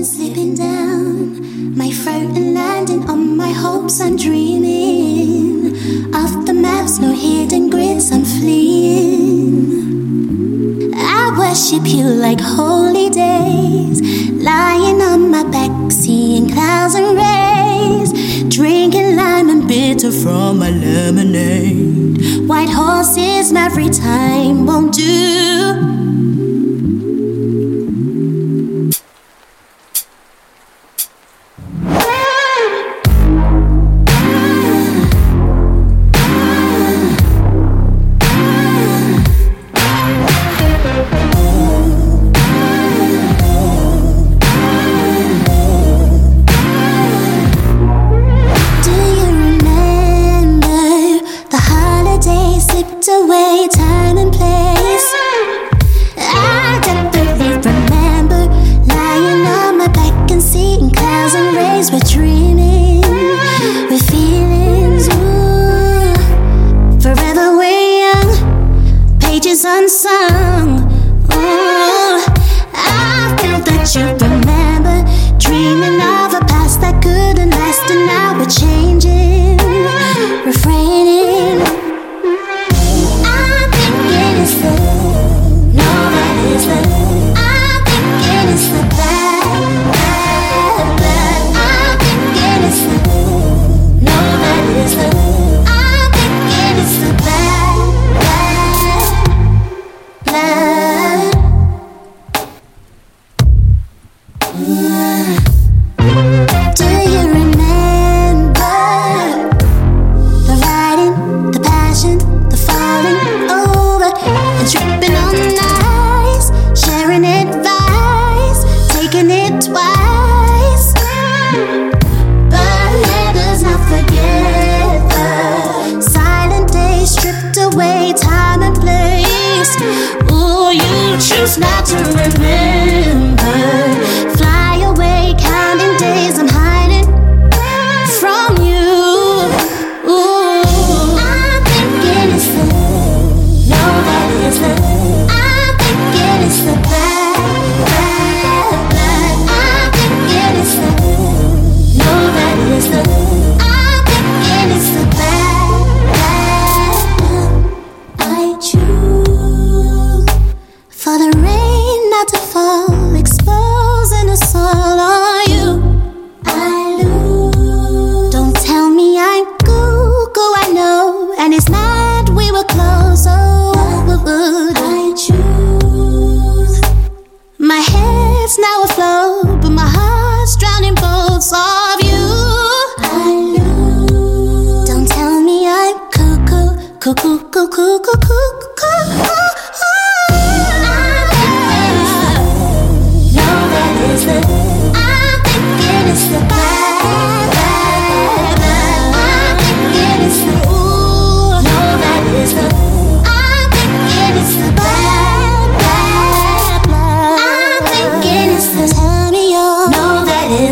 slipping down, my throat and landing on my hopes. I'm dreaming of the maps, no hidden grids. I'm fleeing. I worship you like holy days, lying on my back, seeing clouds and rays, drinking lime and bitter from my lemonade. White horses, every time won't do.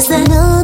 Is I know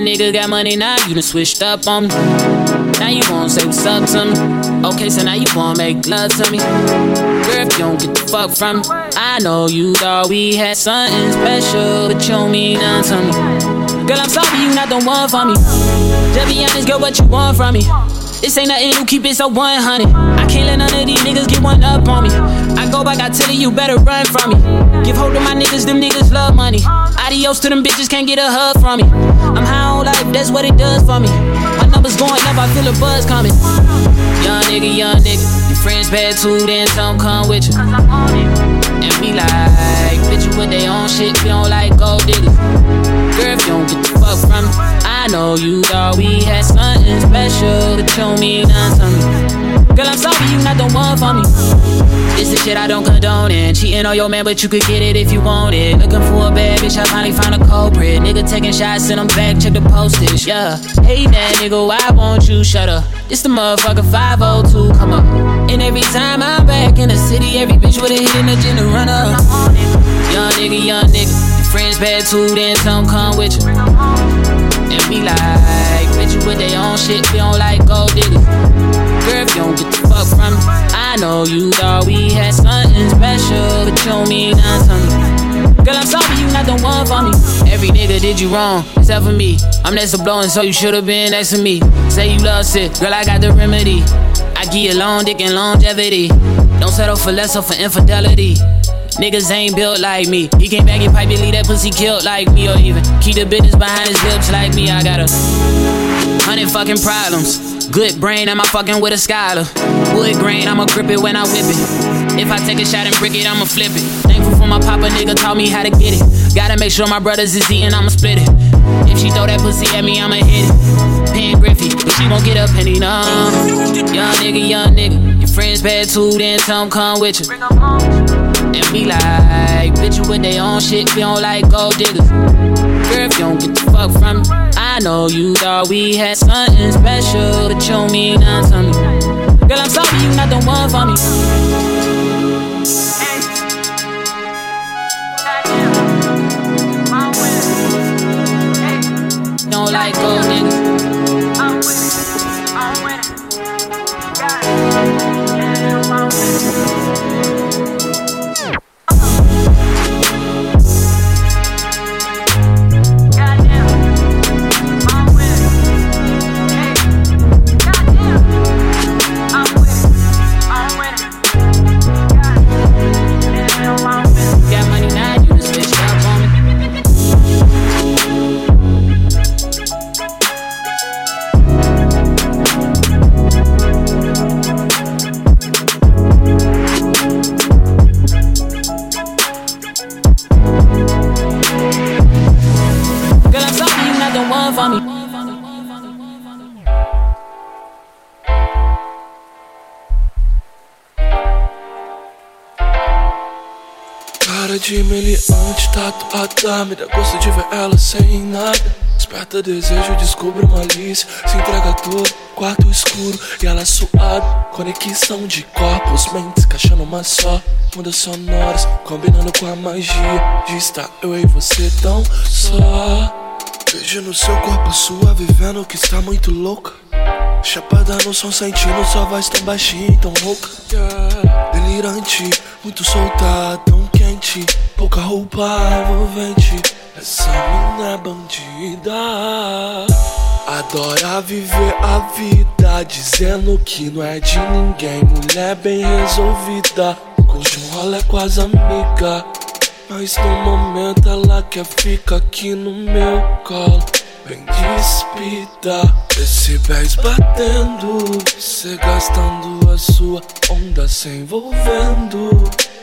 Nigga got money now, you done switched up on me. Now you wanna say what's up to me. Okay, so now you wanna make love to me. Girl, if you don't get the fuck from me, I know you thought we had something special, but you don't mean nothing to me. Girl, I'm sorry you not the one for me. Just be honest, girl, what you want from me? This ain't nothing new, keep it so 100. I can't let none of these niggas get one up on me. I go back, I tell you, you better run from me. Give hold to my niggas, them niggas love money. Adios to them bitches, can't get a hug from me. I'm high on life, that's what it does for me. My numbers going up, I feel a buzz coming. Young nigga, young nigga. Your friends bad too, then some come with you. And be like, bitch, you with their own shit, we don't like gold diggers. Girl, if you don't get the fuck from me, I know you thought we had something special, but you me to me. Girl, I'm sorry you not the one for me. This is shit I don't condone and cheating on your man, but you could get it if you want it. Looking for a bad bitch, I finally found a culprit. Nigga taking shots, send them back, check the postage, yeah. Hey, that nigga, why won't you shut up? This the motherfucker 502, come up. And every time I'm back in the city, every bitch with a hidden agenda run up. Young nigga, young nigga. Friends bad too, then some come with you. And be like, bitch, you with their own shit, we don't like gold diggers. Girl, if you don't get the fuck from me, I know you thought we had something special, but you don't mean nothing. Girl, I'm sorry you not the one for me. Every nigga did you wrong, except for me. I'm next to blowing, so you should've been next to me. Say you love sick, girl, I got the remedy. I give you long dick and longevity. Don't settle for less or for infidelity. Niggas ain't built like me. He can't bag your pipe, you leave that pussy killed like me, or even keep the business behind his lips like me. I got a hundred fucking problems. Good brain, I'm a fucking with a scholar. Wood grain, I'ma grip it when I whip it. If I take a shot and brick it, I'ma flip it. Thankful for my papa, nigga taught me how to get it. Gotta make sure my brothers is eating, I'ma split it. If she throw that pussy at me, I'ma hit it. Pen Griffey, but she won't get a penny, no. Young nigga, young nigga. Your friends bad too, then some come with you. And be like, with their own shit, we don't like gold diggers. Girl, if you don't get the fuck from me, I know you thought we had something special, but you mean nothing to me. Girl, I'm sorry you not the one for me. Don't like gold niggas. Got for me. Cara de meliante, tatuada Me dá gosto de ver ela sem nada. Esperta desejo, descubra malícia. Se entrega todo, quarto escuro E ela suada, conexão de corpos Mentes, encaixando uma só. Ondas sonoras, combinando com a magia. De estar eu e você tão só Vejo no seu corpo sua, vivendo que está muito louca. Chapada no som, sentindo sua voz tão baixinha e tão rouca. Delirante, muito solta, tão quente. Pouca roupa envolvente. Essa mina é bandida Adora viver a vida Dizendo que não é de ninguém. Mulher bem resolvida Curte um rolê com as amigas mas no momento ela quer ficar aqui no meu colo. Bem despida Decibéis batendo. Cê gastando a sua onda se envolvendo.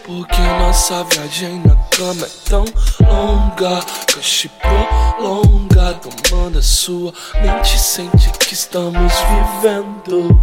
Porque nossa viagem na cama é tão longa. Que prolonga Tomando a sua mente Sente que estamos vivendo